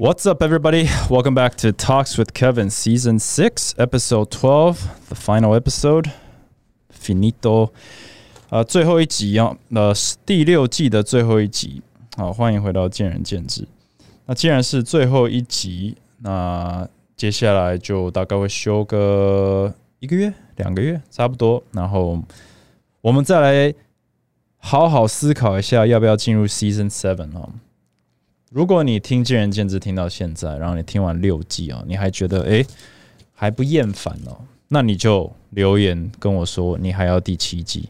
What's up, everybody? Welcome back to Talks with Kevin, Season 6, Episode 12, the final episode. Finito. 啊，最后一集啊，呃，第六季的最后一集。好，欢迎回到见仁见智。那既然是最后一集，那接下来就大概会休个一个月、两个月，差不多。然后我们再来好好思考一下，要不要进入 Season Seven 啊？ 如果你听见仁见智听到现在，然后你听完六季啊，你还觉得诶还不厌烦哦，那你就留言跟我说，你还要第七季。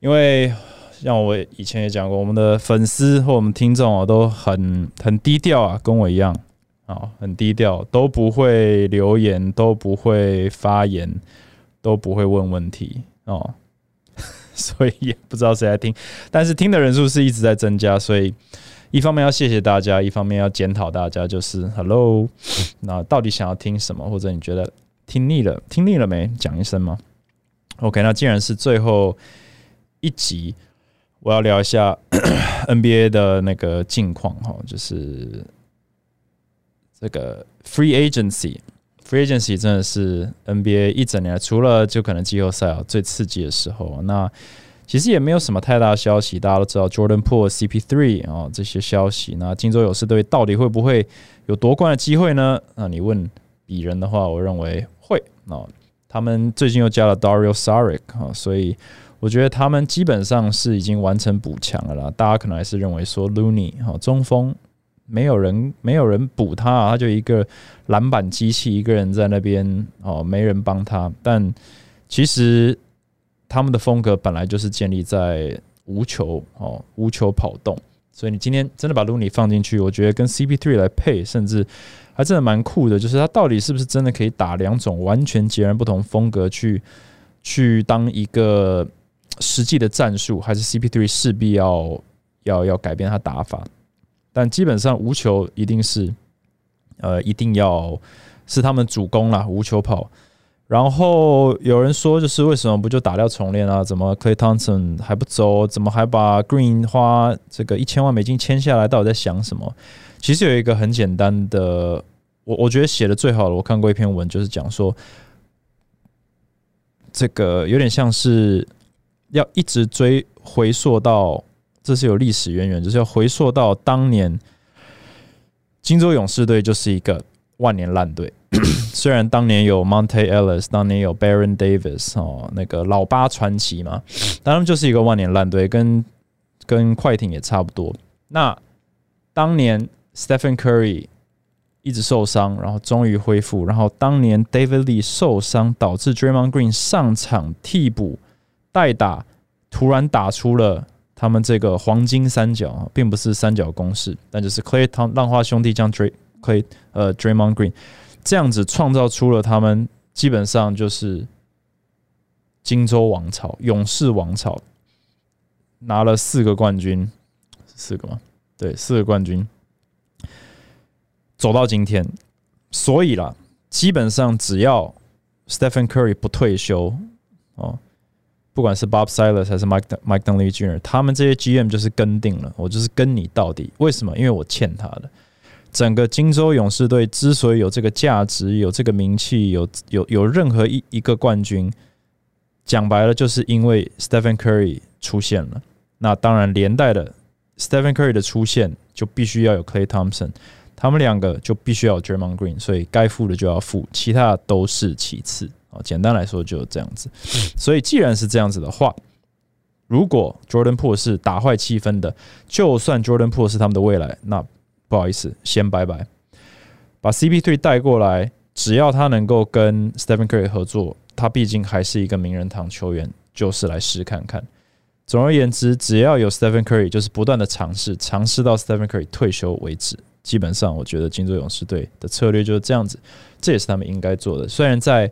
因为像我以前也讲过，我们的粉丝或我们听众啊，都很很低调啊，跟我一样啊，很低调，都不会留言，都不会发言，都不会问问题哦，所以也不知道谁在听，但是听的人数是一直在增加，所以一方面要谢谢大家，一方面要检讨大家，就是 Hello，那到底想要听什么，或者你觉得听腻了，听腻了没？讲一声吗？OK，那既然是最后。一集，我要聊一下 NBA 的那个近况哈，就是这个 Free Agency，Free Agency 真的是 NBA 一整年除了就可能季后赛啊最刺激的时候。那其实也没有什么太大的消息，大家都知道 Jordan Po、CP3 啊这些消息。那金州勇士队到底会不会有夺冠的机会呢？那你问鄙人的话，我认为会。那他们最近又加了 Dario Saric 啊，所以。我觉得他们基本上是已经完成补强了啦。大家可能还是认为说 Looney 哈中锋没有人没有人补他，啊，他就一个篮板机器，一个人在那边哦，没人帮他。但其实他们的风格本来就是建立在无球哦无球跑动，所以你今天真的把卢尼放进去，我觉得跟 CP3 来配，甚至还真的蛮酷的。就是他到底是不是真的可以打两种完全截然不同风格去去当一个。实际的战术还是 CP3 势必要要要改变他打法，但基本上无球一定是呃一定要是他们主攻啦，无球跑。然后有人说，就是为什么不就打掉重练啊？怎么 Clay Thompson 还不走？怎么还把 Green 花这个一千万美金签下来？到底在想什么？其实有一个很简单的，我我觉得写的最好的，我看过一篇文，就是讲说这个有点像是。要一直追回溯到，这是有历史渊源，就是要回溯到当年金州勇士队就是一个万年烂队。虽然当年有 Monte Ellis，当年有 Baron Davis 哦，那个老八传奇嘛，当然就是一个万年烂队，跟跟快艇也差不多。那当年 Stephen Curry 一直受伤，然后终于恢复，然后当年 David Lee 受伤，导致 Draymond Green 上场替补。代打突然打出了他们这个黄金三角，并不是三角公式，但就是 Clay 汤浪花兄弟将 Dray Clay 呃 Draymond Green 这样子创造出了他们基本上就是金州王朝、勇士王朝，拿了四个冠军，四个吗？对，四个冠军，走到今天，所以啦，基本上只要 Stephen Curry 不退休哦。不管是 Bob Silas 还是 Mike Mike Dunleavy Jr.，他们这些 GM 就是跟定了，我就是跟你到底。为什么？因为我欠他的。整个金州勇士队之所以有这个价值、有这个名气、有有有任何一一个冠军，讲白了，就是因为 Stephen Curry 出现了。那当然连带的 Stephen Curry 的出现，就必须要有 Clay Thompson，他们两个就必须要有 Draymond Green，所以该付的就要付，其他都是其次啊。简单来说就是这样子，所以既然是这样子的话，如果 Jordan Po 是打坏气氛的，就算 Jordan Po 是他们的未来，那不好意思，先拜拜。把 CP3 带过来，只要他能够跟 Stephen Curry 合作，他毕竟还是一个名人堂球员，就是来试看看。总而言之，只要有 Stephen Curry，就是不断的尝试，尝试到 Stephen Curry 退休为止。基本上，我觉得金州勇士队的策略就是这样子，这也是他们应该做的。虽然在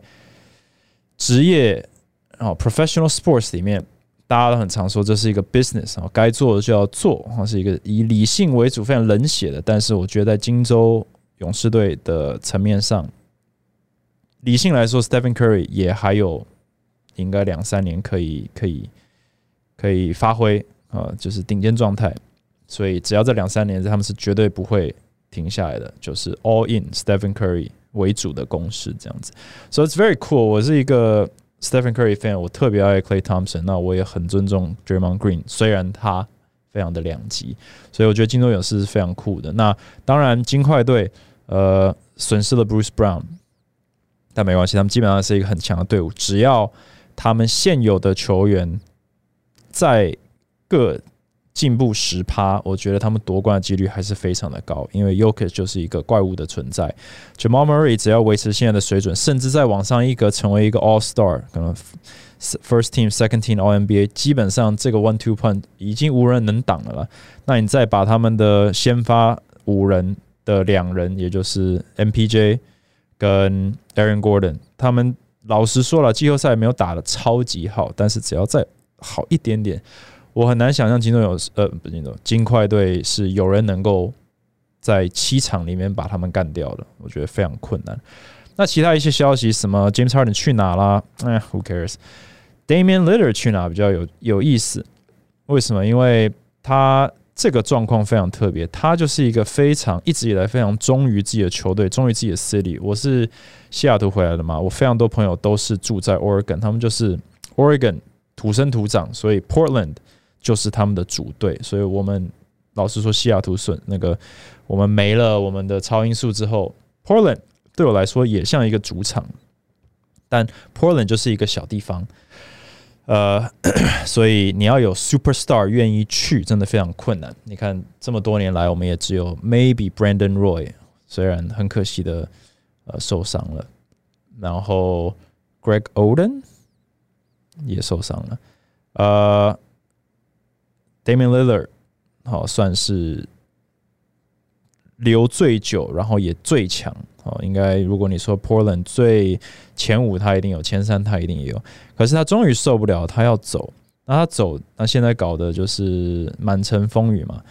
职业哦，professional sports 里面，大家都很常说这是一个 business 啊，该做的就要做，啊，是一个以理性为主、非常冷血的。但是我觉得在金州勇士队的层面上，理性来说，Stephen Curry 也还有应该两三年可以、可以、可以发挥啊，就是顶尖状态。所以只要这两三年，他们是绝对不会。停下来的，就是 all in Stephen Curry 为主的攻势这样子。So it's very cool。我是一个 Stephen Curry fan，我特别爱 Clay Thompson，那我也很尊重 Draymond Green，虽然他非常的两极，所以我觉得金州勇士是非常酷的。那当然金块队呃损失了 Bruce Brown，但没关系，他们基本上是一个很强的队伍，只要他们现有的球员在各进步十趴，我觉得他们夺冠的几率还是非常的高，因为 Yoke 就是一个怪物的存在。Jamal Murray 只要维持现在的水准，甚至在往上一格成为一个 All Star，可能 First Team、Second Team All NBA，基本上这个 One Two Punch 已经无人能挡了了。那你再把他们的先发五人的两人，也就是 MPJ 跟 Aaron Gordon，他们老实说了，季后赛没有打的超级好，但是只要再好一点点。我很难想象金州有呃不是金州金块队是有人能够在七场里面把他们干掉的，我觉得非常困难。那其他一些消息，什么 James Harden 去哪啦？哎，Who cares？Damian Lillard 去哪比较有有意思？为什么？因为他这个状况非常特别，他就是一个非常一直以来非常忠于自己的球队，忠于自己的 city。我是西雅图回来的嘛，我非常多朋友都是住在 Oregon，他们就是 Oregon 土生土长，所以 Portland。就是他们的主队，所以我们老实说，西雅图损那个我们没了我们的超音速之后，Portland 对我来说也像一个主场，但 Portland 就是一个小地方，呃，所以你要有 superstar 愿意去，真的非常困难。你看这么多年来，我们也只有 maybe Brandon Roy，虽然很可惜的呃受伤了，然后 Greg Oden 也受伤了，呃。Damian Lillard 好算是留最久，然后也最强哦。应该如果你说 Portland 最前五，他一定有；前三，他一定也有。可是他终于受不了，他要走。那他走，那现在搞的就是满城风雨嘛。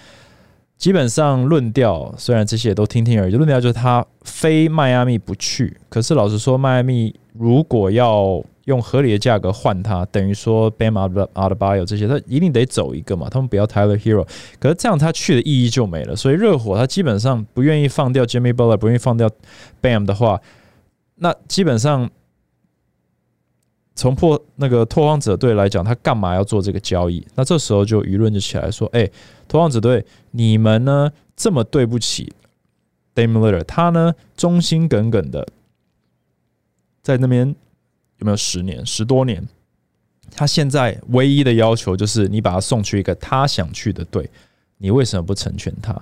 基本上论调，虽然这些都听听而已。论调就是他非迈阿密不去。可是老实说，迈阿密如果要用合理的价格换他，等于说 Bam out out bio 这些，他一定得走一个嘛。他们不要 Tyler Hero，可是这样他去的意义就没了。所以热火他基本上不愿意放掉 Jimmy Butler，不愿意放掉 Bam 的话，那基本上从破那个拓荒者队来讲，他干嘛要做这个交易？那这时候就舆论就起来说：“哎，拓荒者队，你们呢这么对不起 Dame l i l l a r 他呢忠心耿耿的在那边。”没有十年、十多年？他现在唯一的要求就是你把他送去一个他想去的队，你为什么不成全他？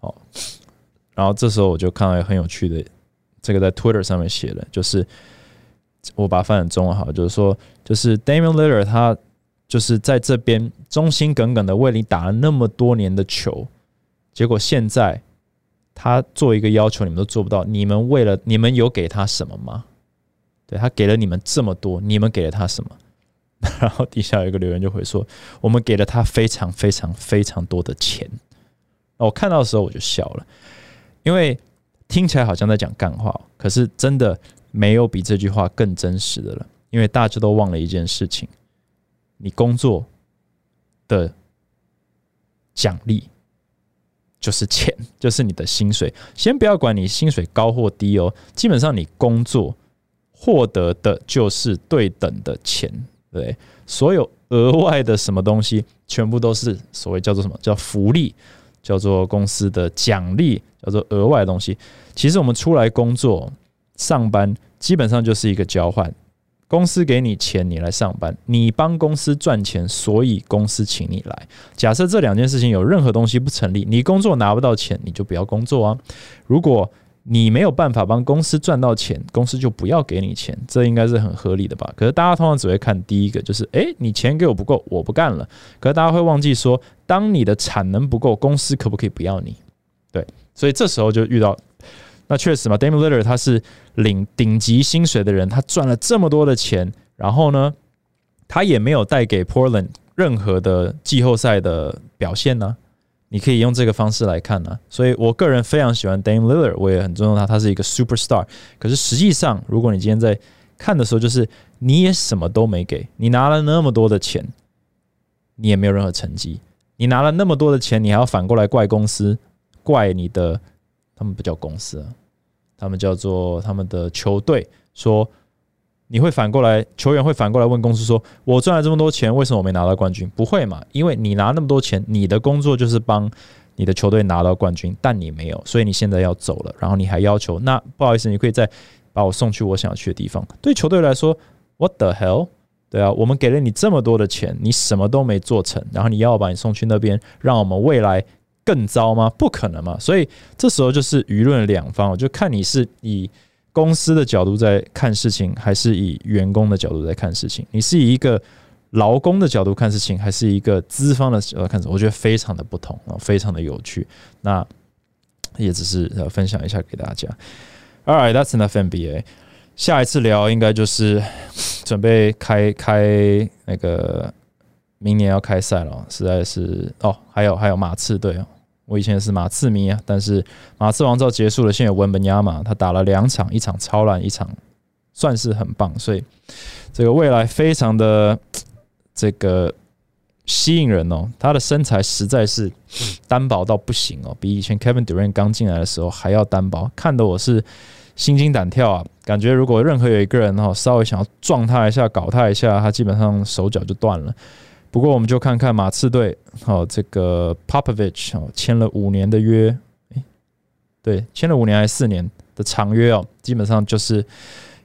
哦，然后这时候我就看到一个很有趣的，这个在 Twitter 上面写的，就是我把它翻成中文好，就是说，就是 Damian Lillard 他就是在这边忠心耿耿的为你打了那么多年的球，结果现在他做一个要求，你们都做不到，你们为了你们有给他什么吗？对他给了你们这么多，你们给了他什么？然后底下有一个留言就会说：“我们给了他非常非常非常多的钱。”我看到的时候我就笑了，因为听起来好像在讲干话，可是真的没有比这句话更真实的了。因为大家都忘了一件事情：你工作的奖励就是钱，就是你的薪水。先不要管你薪水高或低哦，基本上你工作。获得的就是对等的钱，对，所有额外的什么东西，全部都是所谓叫做什么叫福利，叫做公司的奖励，叫做额外的东西。其实我们出来工作上班，基本上就是一个交换，公司给你钱，你来上班，你帮公司赚钱，所以公司请你来。假设这两件事情有任何东西不成立，你工作拿不到钱，你就不要工作啊。如果你没有办法帮公司赚到钱，公司就不要给你钱，这应该是很合理的吧？可是大家通常只会看第一个，就是诶，你钱给我不够，我不干了。可是大家会忘记说，当你的产能不够，公司可不可以不要你？对，所以这时候就遇到，那确实嘛，Damian l i l l a r 他是领顶级薪水的人，他赚了这么多的钱，然后呢，他也没有带给 Portland 任何的季后赛的表现呢。你可以用这个方式来看呢，所以我个人非常喜欢 Dame Lillard，我也很尊重他，他是一个 superstar。可是实际上，如果你今天在看的时候，就是你也什么都没给，你拿了那么多的钱，你也没有任何成绩。你拿了那么多的钱，你还要反过来怪公司，怪你的他们不叫公司啊，他们叫做他们的球队。说你会反过来，球员会反过来问公司说：“我赚了这么多钱，为什么我没拿到冠军？”不会嘛？因为你拿那么多钱，你的工作就是帮你的球队拿到冠军，但你没有，所以你现在要走了。然后你还要求，那不好意思，你可以再把我送去我想要去的地方。对球队来说，What the hell？对啊，我们给了你这么多的钱，你什么都没做成，然后你要把你送去那边，让我们未来更糟吗？不可能嘛！所以这时候就是舆论两方，就看你是以公司的角度在看事情，还是以员工的角度在看事情。你是以一个劳工的角度看事情，还是一个资方的角度看事情？我觉得非常的不同啊，非常的有趣。那也只是呃分享一下给大家。All right, that's enough NBA. 下一次聊应该就是准备开开那个明年要开赛了，实在是哦，还有还有马刺队哦，我以前是马刺迷啊，但是马刺王朝结束了，现在有文本亚马，他打了两场，一场超烂，一场算是很棒，所以这个未来非常的这个吸引人哦，他的身材实在是单薄到不行哦，比以前 Kevin Durant 刚进来的时候还要单薄，看得我是。心惊胆跳啊！感觉如果任何有一个人哈稍微想要撞他一下、搞他一下，他基本上手脚就断了。不过我们就看看马刺队，好这个 Popovich 哦签了五年的约，诶，对，签了五年还是四年的长约哦，基本上就是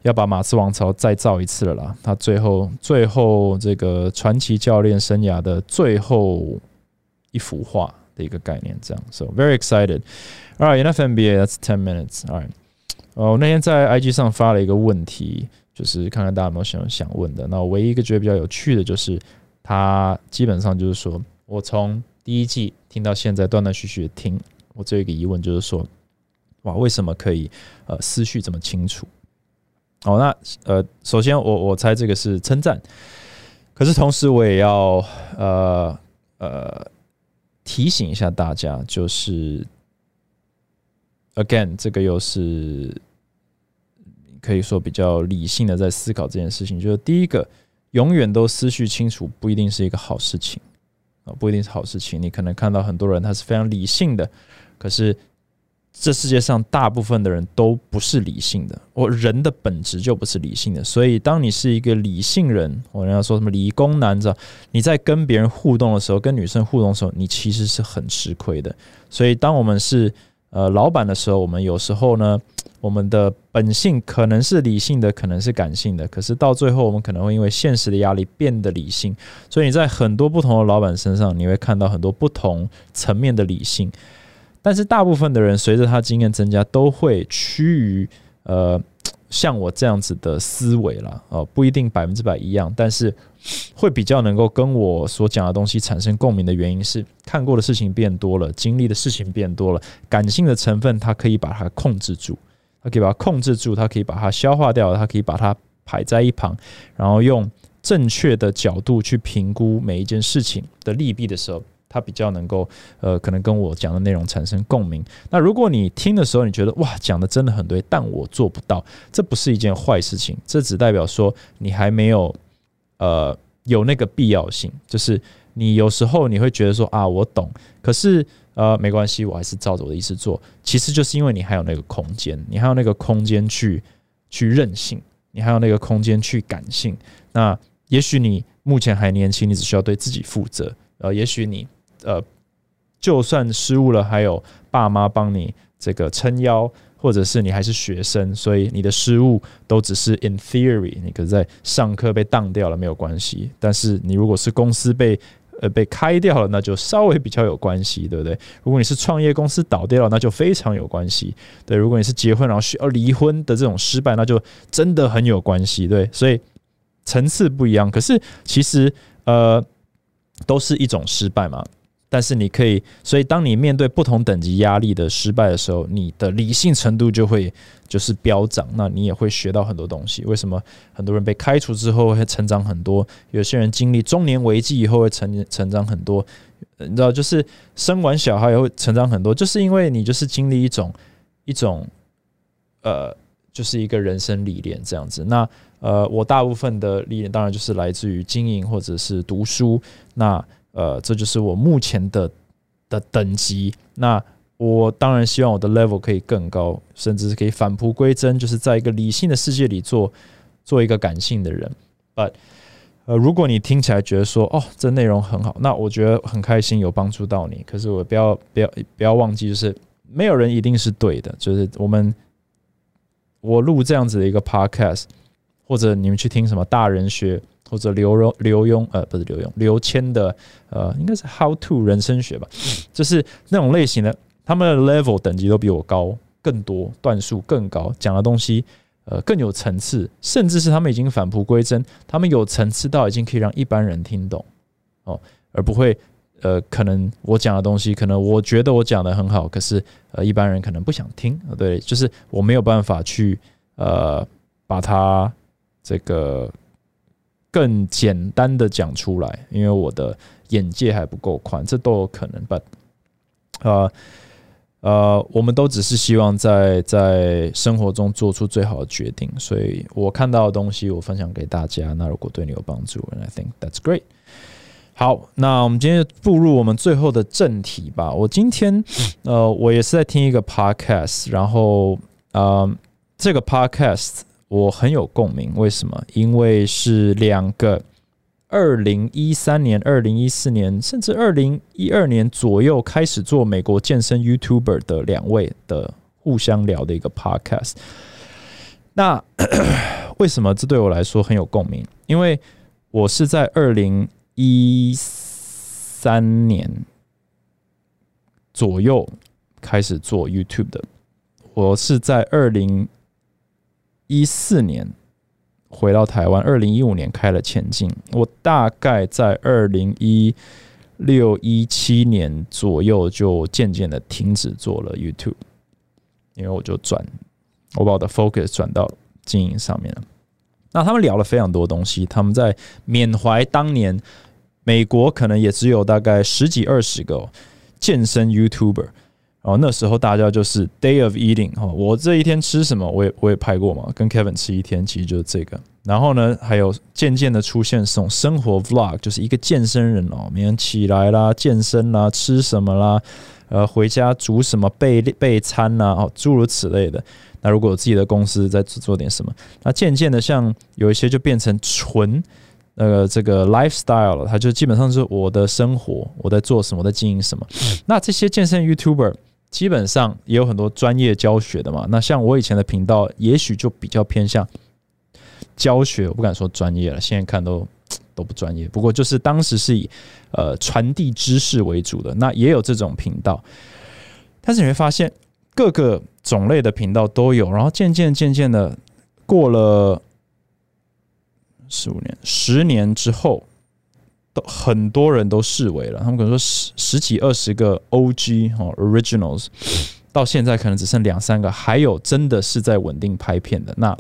要把马刺王朝再造一次了啦。他最后最后这个传奇教练生涯的最后一幅画的一个概念，这样。So very excited. All right, enough NBA. That's ten minutes. All right. 哦，那天在 IG 上发了一个问题，就是看看大家有没有想想问的。那我唯一一个觉得比较有趣的，就是他基本上就是说我从第一季听到现在断断续续的听，我只有一个疑问，就是说，哇，为什么可以呃思绪这么清楚？哦，那呃，首先我我猜这个是称赞，可是同时我也要呃呃提醒一下大家，就是 again，这个又是。可以说比较理性的在思考这件事情，就是第一个，永远都思绪清楚不一定是一个好事情啊，不一定是好事情。你可能看到很多人他是非常理性的，可是这世界上大部分的人都不是理性的。我人的本质就不是理性的，所以当你是一个理性人，我人家说什么理工男，知道你在跟别人互动的时候，跟女生互动的时候，你其实是很吃亏的。所以当我们是呃老板的时候，我们有时候呢。我们的本性可能是理性的，可能是感性的，可是到最后，我们可能会因为现实的压力变得理性。所以你在很多不同的老板身上，你会看到很多不同层面的理性。但是大部分的人随着他经验增加，都会趋于呃像我这样子的思维了哦，不一定百分之百一样，但是会比较能够跟我所讲的东西产生共鸣的原因是，看过的事情变多了，经历的事情变多了，感性的成分它可以把它控制住。他可以把它控制住，他可以把它消化掉，他可以把它排在一旁，然后用正确的角度去评估每一件事情的利弊的时候，他比较能够呃，可能跟我讲的内容产生共鸣。那如果你听的时候，你觉得哇，讲的真的很对，但我做不到，这不是一件坏事情，这只代表说你还没有呃有那个必要性，就是你有时候你会觉得说啊，我懂，可是。呃，没关系，我还是照着我的意思做。其实就是因为你还有那个空间，你还有那个空间去去任性，你还有那个空间去感性。那也许你目前还年轻，你只需要对自己负责。呃，也许你呃，就算失误了，还有爸妈帮你这个撑腰，或者是你还是学生，所以你的失误都只是 in theory，你可是在上课被当掉了没有关系。但是你如果是公司被呃，被开掉了，那就稍微比较有关系，对不对？如果你是创业公司倒掉了，那就非常有关系。对，如果你是结婚然后需要离婚的这种失败，那就真的很有关系。对，所以层次不一样，可是其实呃，都是一种失败嘛。但是你可以，所以当你面对不同等级压力的失败的时候，你的理性程度就会就是飙涨，那你也会学到很多东西。为什么很多人被开除之后会成长很多？有些人经历中年危机以后会成成长很多，你知道，就是生完小孩也会成长很多，就是因为你就是经历一种一种呃，就是一个人生历练这样子。那呃，我大部分的历练当然就是来自于经营或者是读书。那呃，这就是我目前的的等级。那我当然希望我的 level 可以更高，甚至是可以返璞归真，就是在一个理性的世界里做做一个感性的人。But 呃，如果你听起来觉得说哦，这内容很好，那我觉得很开心，有帮助到你。可是我不要不要不要忘记，就是没有人一定是对的。就是我们我录这样子的一个 podcast，或者你们去听什么大人学，或者刘荣刘墉呃不是刘墉刘谦的呃应该是 How to 人生学吧，就是那种类型的，他们的 level 等级都比我高更多，段数更高，讲的东西。呃，更有层次，甚至是他们已经返璞归真，他们有层次到已经可以让一般人听懂哦，而不会呃，可能我讲的东西，可能我觉得我讲的很好，可是呃，一般人可能不想听。对，就是我没有办法去呃，把它这个更简单的讲出来，因为我的眼界还不够宽，这都有可能。But 呃。呃，我们都只是希望在在生活中做出最好的决定，所以我看到的东西我分享给大家。那如果对你有帮助，I think that's great。好，那我们今天步入我们最后的正题吧。我今天呃，我也是在听一个 podcast，然后呃，这个 podcast 我很有共鸣。为什么？因为是两个。二零一三年、二零一四年，甚至二零一二年左右开始做美国健身 YouTuber 的两位的互相聊的一个 Podcast。那 为什么这对我来说很有共鸣？因为我是在二零一三年左右开始做 YouTube 的，我是在二零一四年。回到台湾，二零一五年开了前进。我大概在二零一六一七年左右就渐渐的停止做了 YouTube，因为我就转，我把我的 focus 转到经营上面了。那他们聊了非常多东西，他们在缅怀当年美国可能也只有大概十几二十个健身 YouTuber。哦，那时候大家就是 day of eating 哈，我这一天吃什么，我也我也拍过嘛，跟 Kevin 吃一天，其实就是这个。然后呢，还有渐渐的出现这种生活 vlog，就是一个健身人哦，每天起来啦，健身啦，吃什么啦，呃，回家煮什么备备餐啦，哦，诸如此类的。那如果有自己的公司在做点什么，那渐渐的像有一些就变成纯。呃，这个 lifestyle 了，它就基本上是我的生活，我在做什么，在经营什么。那这些健身 YouTuber。基本上也有很多专业教学的嘛。那像我以前的频道，也许就比较偏向教学，我不敢说专业了。现在看都 都不专业。不过就是当时是以呃传递知识为主的。那也有这种频道，但是你会发现各个种类的频道都有。然后渐渐渐渐的过了十五年、十年之后。都很多人都视为了，他们可能说十十几二十个 O.G. 哈 Originals，到现在可能只剩两三个，还有真的是在稳定拍片的。那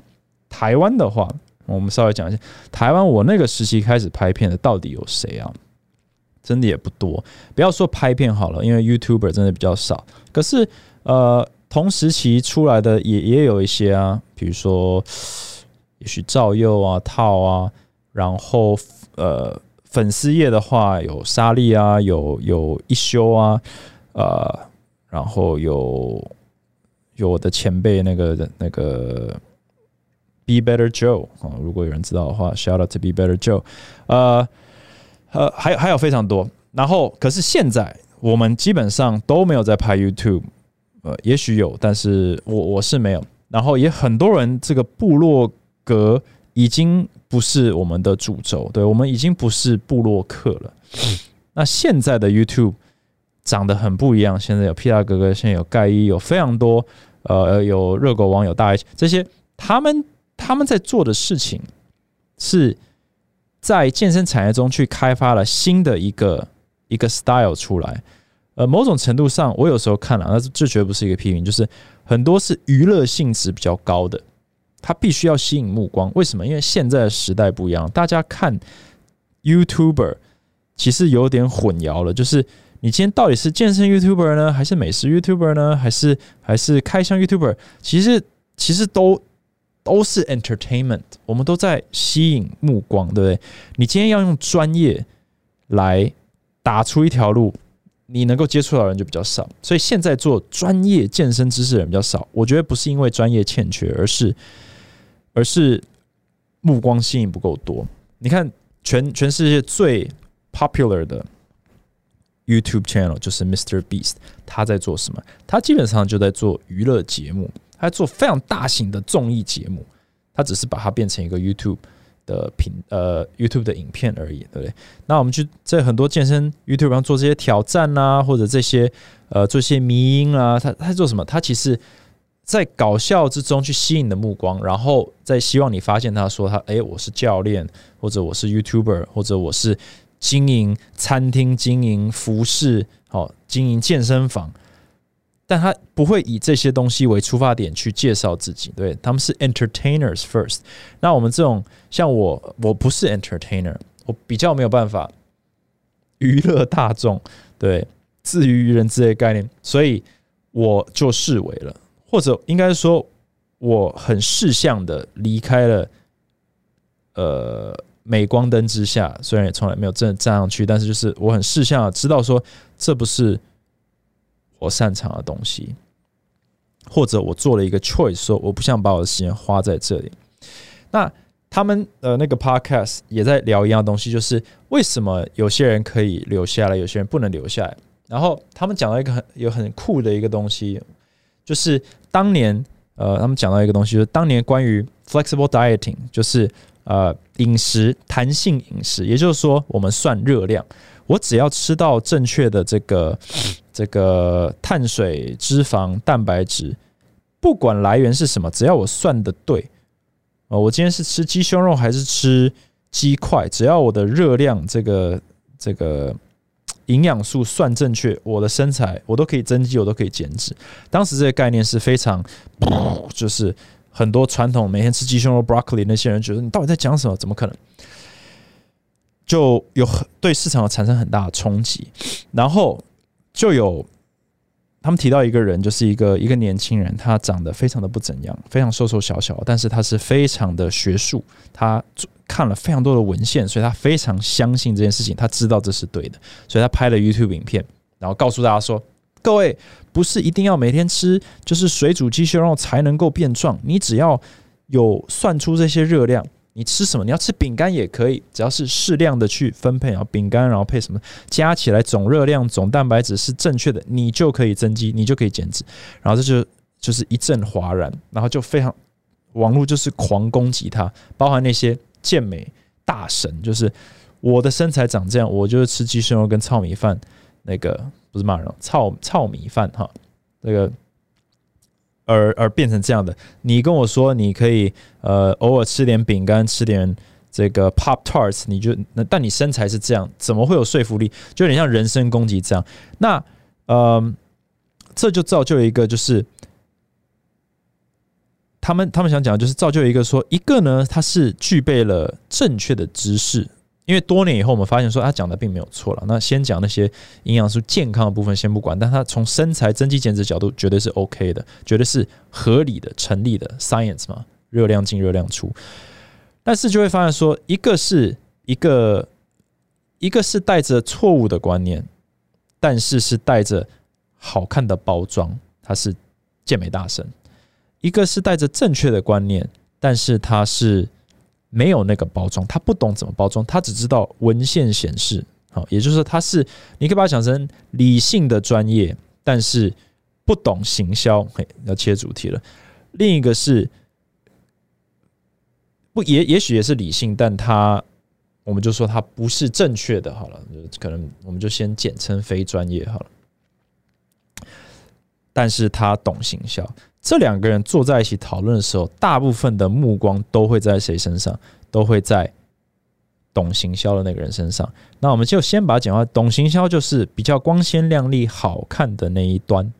台湾的话，我们稍微讲一下，台湾我那个时期开始拍片的到底有谁啊？真的也不多。不要说拍片好了，因为 YouTuber 真的比较少。可是呃，同时期出来的也也有一些啊，比如说也许赵佑啊、套啊，然后呃。粉丝页的话，有沙利啊，有有一休啊，呃，然后有有我的前辈那个那个 Be Better Joe 啊，如果有人知道的话，Shout out to Be Better Joe，呃呃，还有还有非常多。然后，可是现在我们基本上都没有在拍 YouTube，呃，也许有，但是我我是没有。然后也很多人这个部落格已经。不是我们的主轴，对我们已经不是布洛克了。那现在的 YouTube 长得很不一样，现在有皮大哥哥，现在有盖伊，有非常多呃，有热狗网友大 H 这些，他们他们在做的事情是在健身产业中去开发了新的一个一个 style 出来。呃，某种程度上，我有时候看了，那这绝不是一个批评，就是很多是娱乐性质比较高的。它必须要吸引目光，为什么？因为现在的时代不一样，大家看 YouTuber 其实有点混淆了。就是你今天到底是健身 YouTuber 呢，还是美食 YouTuber 呢，还是还是开箱 YouTuber？其实其实都都是 entertainment，我们都在吸引目光，对不对？你今天要用专业来打出一条路，你能够接触到的人就比较少，所以现在做专业健身知识的人比较少。我觉得不是因为专业欠缺，而是而是目光吸引不够多。你看，全全世界最 popular 的 YouTube channel 就是 Mr. Beast，他在做什么？他基本上就在做娱乐节目，他在做非常大型的综艺节目，他只是把它变成一个 YouTube。的频呃 YouTube 的影片而已，对不对？那我们去在很多健身 YouTube 上做这些挑战啊，或者这些呃做些迷音啊，他他做什么？他其实，在搞笑之中去吸引你的目光，然后再希望你发现他说他哎，我是教练，或者我是 YouTuber，或者我是经营餐厅、经营服饰、好经营健身房。但他不会以这些东西为出发点去介绍自己，对他们是 entertainers first。那我们这种像我，我不是 entertainer，我比较没有办法娱乐大众，对，自娱于人之类概念，所以我就视为了，或者应该说我很识相的离开了，呃，镁光灯之下，虽然也从来没有真的站上去，但是就是我很识相的知道说这不是。我擅长的东西，或者我做了一个 choice，说我不想把我的时间花在这里。那他们呃那个 podcast 也在聊一样东西，就是为什么有些人可以留下来，有些人不能留下来。然后他们讲到一个很有很酷的一个东西，就是当年呃他们讲到一个东西，就是当年关于 flexible dieting，就是呃饮食弹性饮食，也就是说我们算热量，我只要吃到正确的这个。这个碳水、脂肪、蛋白质，不管来源是什么，只要我算的对，哦，我今天是吃鸡胸肉还是吃鸡块，只要我的热量、这个这个营养素算正确，我的身材我都可以增肌，我都可以减脂。当时这个概念是非常，就是很多传统每天吃鸡胸肉、broccoli 那些人觉得你到底在讲什么？怎么可能？就有很对市场产生很大的冲击，然后。就有他们提到一个人，就是一个一个年轻人，他长得非常的不怎样，非常瘦瘦小小，但是他是非常的学术，他看了非常多的文献，所以他非常相信这件事情，他知道这是对的，所以他拍了 YouTube 影片，然后告诉大家说：各位不是一定要每天吃就是水煮鸡胸肉才能够变壮，你只要有算出这些热量。你吃什么？你要吃饼干也可以，只要是适量的去分配，然后饼干，然后配什么，加起来总热量、总蛋白质是正确的，你就可以增肌，你就可以减脂。然后这就就是一阵哗然，然后就非常网络就是狂攻击他，包含那些健美大神，就是我的身材长这样，我就是吃鸡胸肉跟糙米饭，那个不是骂人，糙糙米饭哈，那个。而而变成这样的，你跟我说你可以呃偶尔吃点饼干，吃点这个 pop tarts，你就那但你身材是这样，怎么会有说服力？就有点像人身攻击这样。那呃，这就造就一个就是他们他们想讲就是造就一个说一个呢，他是具备了正确的知识。因为多年以后，我们发现说他讲的并没有错了。那先讲那些营养素健康的部分先不管，但他从身材增肌减脂角度绝对是 OK 的，绝对是合理的、成立的 science 嘛，热量进热量出。但是就会发现说，一个是一个一个是带着错误的观念，但是是带着好看的包装，他是健美大神；一个是带着正确的观念，但是他是。没有那个包装，他不懂怎么包装，他只知道文献显示，好，也就是说他是，你可以把它想成理性的专业，但是不懂行销，嘿，要切主题了。另一个是不也也许也是理性，但他我们就说他不是正确的，好了，可能我们就先简称非专业好了。但是他懂行销。这两个人坐在一起讨论的时候，大部分的目光都会在谁身上？都会在懂行销的那个人身上。那我们就先把它讲话，懂行销就是比较光鲜亮丽、好看的那一端，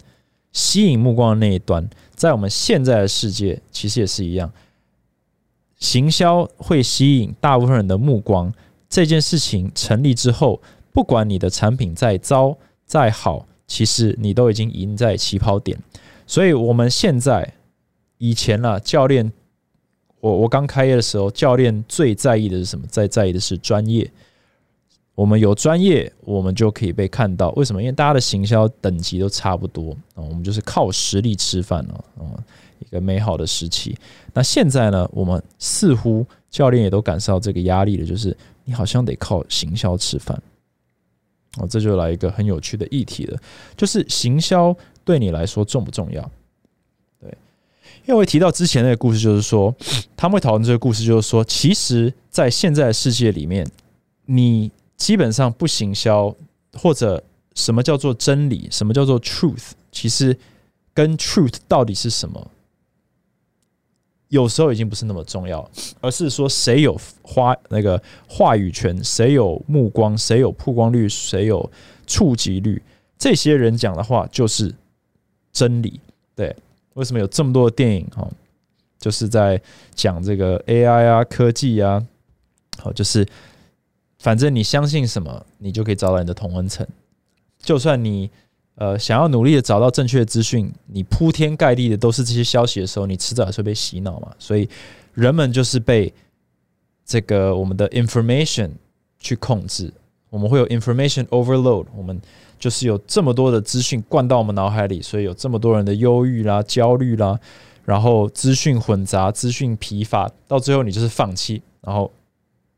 吸引目光的那一端。在我们现在的世界，其实也是一样，行销会吸引大部分人的目光。这件事情成立之后，不管你的产品再糟再好，其实你都已经赢在起跑点。所以，我们现在以前呢，教练，我我刚开业的时候，教练最在意的是什么？最在意的是专业。我们有专业，我们就可以被看到。为什么？因为大家的行销等级都差不多啊，我们就是靠实力吃饭了啊，一个美好的时期。那现在呢，我们似乎教练也都感受到这个压力了，就是你好像得靠行销吃饭。哦，这就来一个很有趣的议题了，就是行销对你来说重不重要？对，因为我提到之前那个故事，就是说 他们会讨论这个故事，就是说，其实，在现在的世界里面，你。基本上不行销，或者什么叫做真理，什么叫做 truth，其实跟 truth 到底是什么，有时候已经不是那么重要，而是说谁有话那个话语权，谁有目光，谁有曝光率，谁有触及率，这些人讲的话就是真理。对，为什么有这么多的电影哈，就是在讲这个 AI 啊，科技啊，好，就是。反正你相信什么，你就可以找到你的同温层。就算你呃想要努力的找到正确的资讯，你铺天盖地的都是这些消息的时候，你迟早是会被洗脑嘛。所以人们就是被这个我们的 information 去控制，我们会有 information overload，我们就是有这么多的资讯灌到我们脑海里，所以有这么多人的忧郁啦、焦虑啦，然后资讯混杂、资讯疲乏，到最后你就是放弃，然后。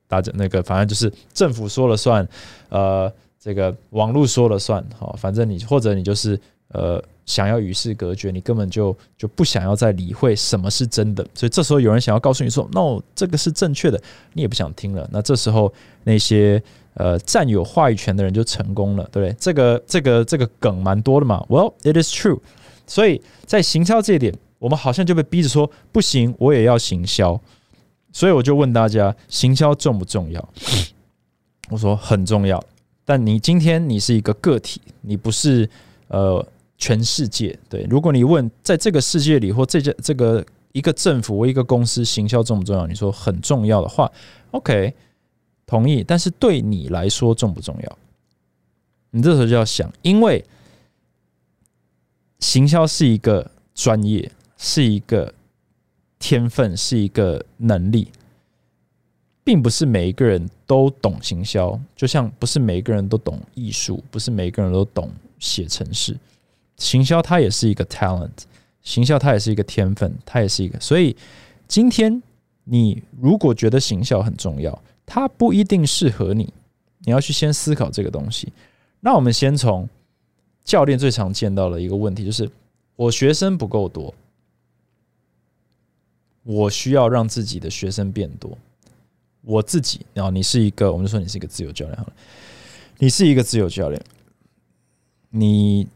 大家那个反正就是政府说了算，呃，这个网络说了算，好，反正你或者你就是呃想要与世隔绝，你根本就就不想要再理会什么是真的，所以这时候有人想要告诉你说，no，这个是正确的，你也不想听了。那这时候那些呃占有话语权的人就成功了，对不对？这个这个这个梗蛮多的嘛。Well, it is true。所以在行销这一点，我们好像就被逼着说不行，我也要行销。所以我就问大家，行销重不重要？我说很重要。但你今天你是一个个体，你不是呃全世界。对，如果你问在这个世界里或这家这个一个政府或一个公司行销重不重要？你说很重要的话，OK，同意。但是对你来说重不重要？你这时候就要想，因为行销是一个专业，是一个。天分是一个能力，并不是每一个人都懂行销，就像不是每一个人都懂艺术，不是每一个人都懂写程式。行销它也是一个 talent，行销它也是一个天分，它也是一个。所以今天你如果觉得行销很重要，它不一定适合你，你要去先思考这个东西。那我们先从教练最常见到的一个问题，就是我学生不够多。我需要让自己的学生变多。我自己，然后你是一个，我们就说你是一个自由教练好了。你是一个自由教练，你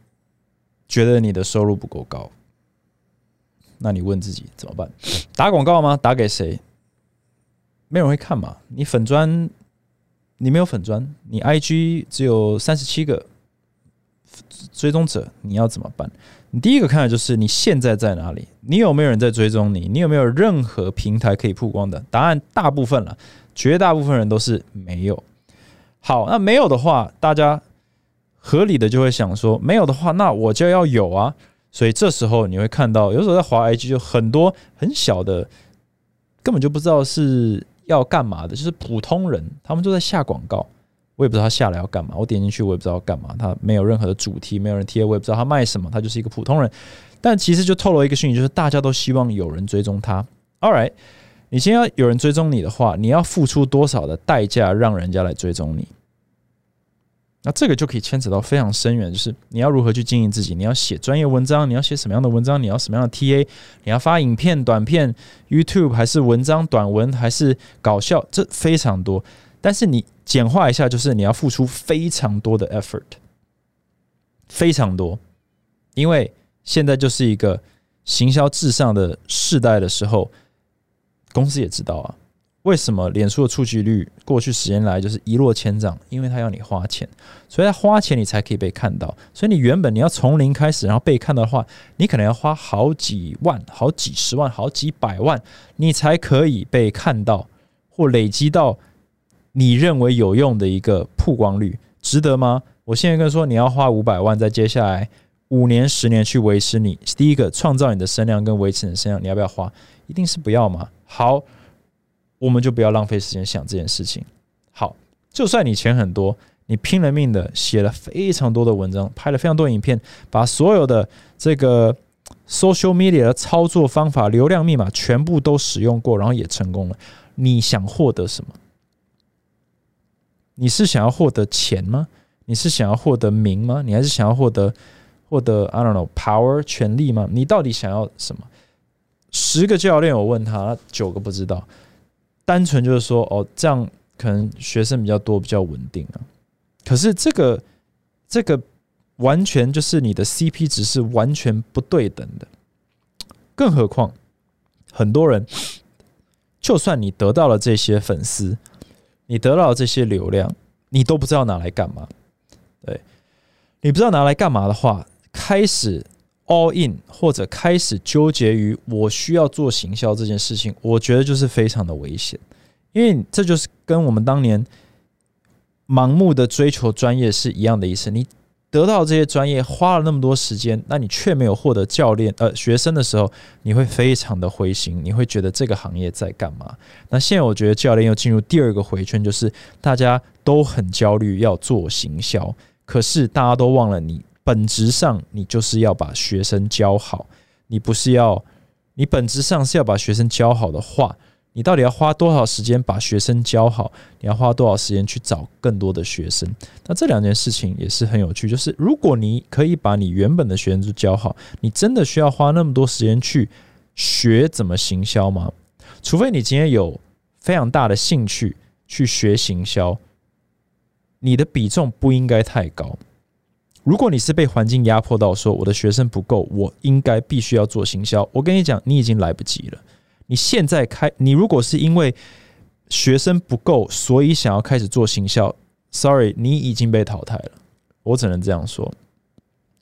觉得你的收入不够高，那你问自己怎么办？打广告吗？打给谁？没有人会看嘛？你粉砖，你没有粉砖，你 IG 只有三十七个追踪者，你要怎么办？你第一个看的就是你现在在哪里？你有没有人在追踪你？你有没有任何平台可以曝光的？答案大部分了，绝大部分人都是没有。好，那没有的话，大家合理的就会想说，没有的话，那我就要有啊。所以这时候你会看到，有时候在华 IG 就很多很小的，根本就不知道是要干嘛的，就是普通人，他们都在下广告。我也不知道他下来要干嘛，我点进去我也不知道干嘛，他没有任何的主题，没有人贴，我也不知道他卖什么，他就是一个普通人。但其实就透露一个讯息，就是大家都希望有人追踪他。All right，你先要有人追踪你的话，你要付出多少的代价让人家来追踪你？那这个就可以牵扯到非常深远，就是你要如何去经营自己，你要写专业文章，你要写什么样的文章，你要什么样的 TA，你要发影片、短片、YouTube 还是文章、短文还是搞笑，这非常多。但是你简化一下，就是你要付出非常多的 effort，非常多，因为现在就是一个行销至上的世代的时候，公司也知道啊，为什么脸书的触及率过去十年来就是一落千丈？因为它要你花钱，所以它花钱你才可以被看到。所以你原本你要从零开始，然后被看到的话，你可能要花好几万、好几十万、好几百万，你才可以被看到或累积到。你认为有用的一个曝光率值得吗？我现在跟说，你要花五百万，在接下来五年、十年去维持你第一个创造你的声量跟维持你的声量，你要不要花？一定是不要嘛。好，我们就不要浪费时间想这件事情。好，就算你钱很多，你拼了命的写了非常多的文章，拍了非常多影片，把所有的这个 social media 的操作方法、流量密码全部都使用过，然后也成功了。你想获得什么？你是想要获得钱吗？你是想要获得名吗？你还是想要获得获得 I don't know power 权力吗？你到底想要什么？十个教练我问他，九个不知道。单纯就是说，哦，这样可能学生比较多，比较稳定啊。可是这个这个完全就是你的 CP 值是完全不对等的。更何况很多人，就算你得到了这些粉丝，你得到了这些流量，你都不知道拿来干嘛。对，你不知道拿来干嘛的话，开始 all in 或者开始纠结于我需要做行销这件事情，我觉得就是非常的危险，因为这就是跟我们当年盲目的追求专业是一样的意思。你得到这些专业，花了那么多时间，那你却没有获得教练呃学生的时候，你会非常的灰心，你会觉得这个行业在干嘛？那现在我觉得教练又进入第二个回圈，就是大家都很焦虑要做行销。可是大家都忘了，你本质上你就是要把学生教好。你不是要，你本质上是要把学生教好的话，你到底要花多少时间把学生教好？你要花多少时间去找更多的学生？那这两件事情也是很有趣。就是如果你可以把你原本的学生都教好，你真的需要花那么多时间去学怎么行销吗？除非你今天有非常大的兴趣去学行销。你的比重不应该太高。如果你是被环境压迫到说我的学生不够，我应该必须要做行销。我跟你讲，你已经来不及了。你现在开，你如果是因为学生不够，所以想要开始做行销，sorry，你已经被淘汰了。我只能这样说。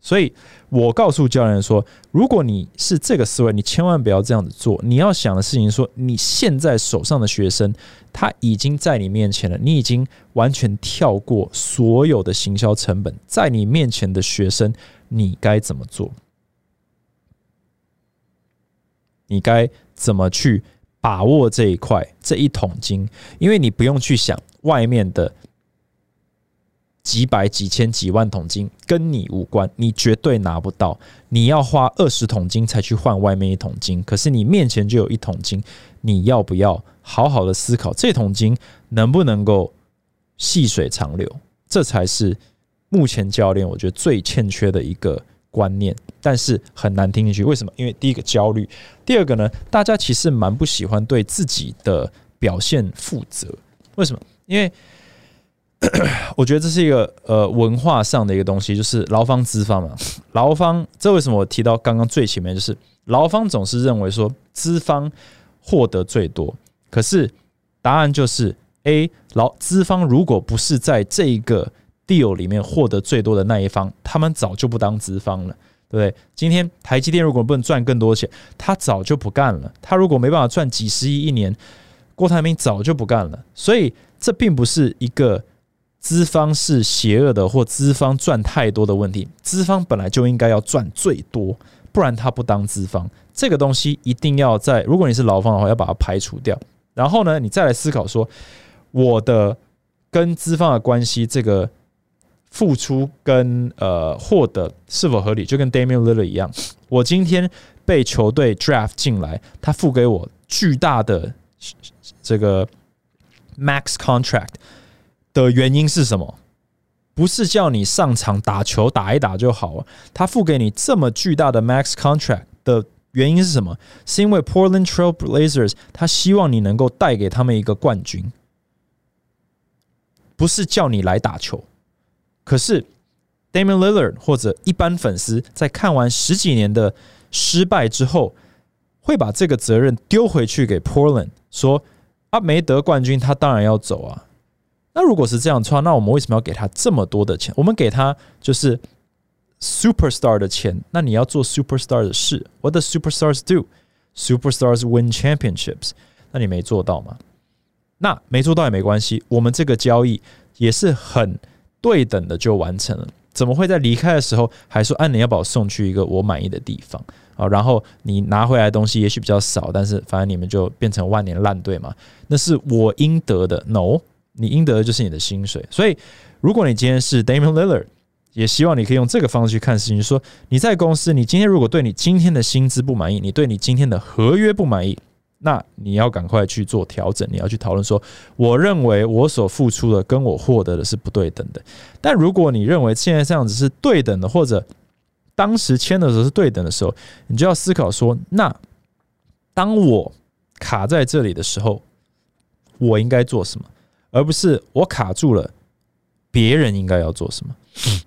所以我告诉教练说，如果你是这个思维，你千万不要这样子做。你要想的事情说，你现在手上的学生他已经在你面前了，你已经完全跳过所有的行销成本，在你面前的学生，你该怎么做？你该怎么去把握这一块这一桶金？因为你不用去想外面的。几百、几千、几万桶金跟你无关，你绝对拿不到。你要花二十桶金才去换外面一桶金，可是你面前就有一桶金，你要不要好好的思考这桶金能不能够细水长流？这才是目前教练我觉得最欠缺的一个观念，但是很难听进去。为什么？因为第一个焦虑，第二个呢，大家其实蛮不喜欢对自己的表现负责。为什么？因为 我觉得这是一个呃文化上的一个东西，就是劳方资方嘛。劳方，这为什么我提到刚刚最前面，就是劳方总是认为说资方获得最多，可是答案就是 A 劳资方如果不是在这一个 deal 里面获得最多的那一方，他们早就不当资方了，对不对？今天台积电如果不能赚更多钱，他早就不干了。他如果没办法赚几十亿一年，郭台铭早就不干了。所以这并不是一个。资方是邪恶的，或资方赚太多的问题。资方本来就应该要赚最多，不然他不当资方。这个东西一定要在，如果你是劳方的话，要把它排除掉。然后呢，你再来思考说，我的跟资方的关系，这个付出跟呃获得是否合理？就跟 Damian l i l l a r 一样，我今天被球队 draft 进来，他付给我巨大的这个 max contract。的原因是什么？不是叫你上场打球打一打就好了。他付给你这么巨大的 max contract 的原因是什么？是因为 Portland Trail Blazers 他希望你能够带给他们一个冠军，不是叫你来打球。可是 Damian Lillard 或者一般粉丝在看完十几年的失败之后，会把这个责任丢回去给 Portland，说啊，没得冠军，他当然要走啊。那如果是这样的话，那我们为什么要给他这么多的钱？我们给他就是 superstar 的钱。那你要做 superstar 的事，What the superstars do? Superstars win championships。那你没做到吗？那没做到也没关系，我们这个交易也是很对等的就完成了。怎么会在离开的时候还说，哎，你要把我送去一个我满意的地方啊？然后你拿回来的东西也许比较少，但是反正你们就变成万年烂队嘛？那是我应得的。No。你应得的就是你的薪水。所以，如果你今天是 Damian Lillard，也希望你可以用这个方式去看事情，说你在公司，你今天如果对你今天的薪资不满意，你对你今天的合约不满意，那你要赶快去做调整，你要去讨论说，我认为我所付出的跟我获得的是不对等的。但如果你认为现在这样子是对等的，或者当时签的时候是对等的时候，你就要思考说，那当我卡在这里的时候，我应该做什么，而不是我卡住了，别人应该要做什么？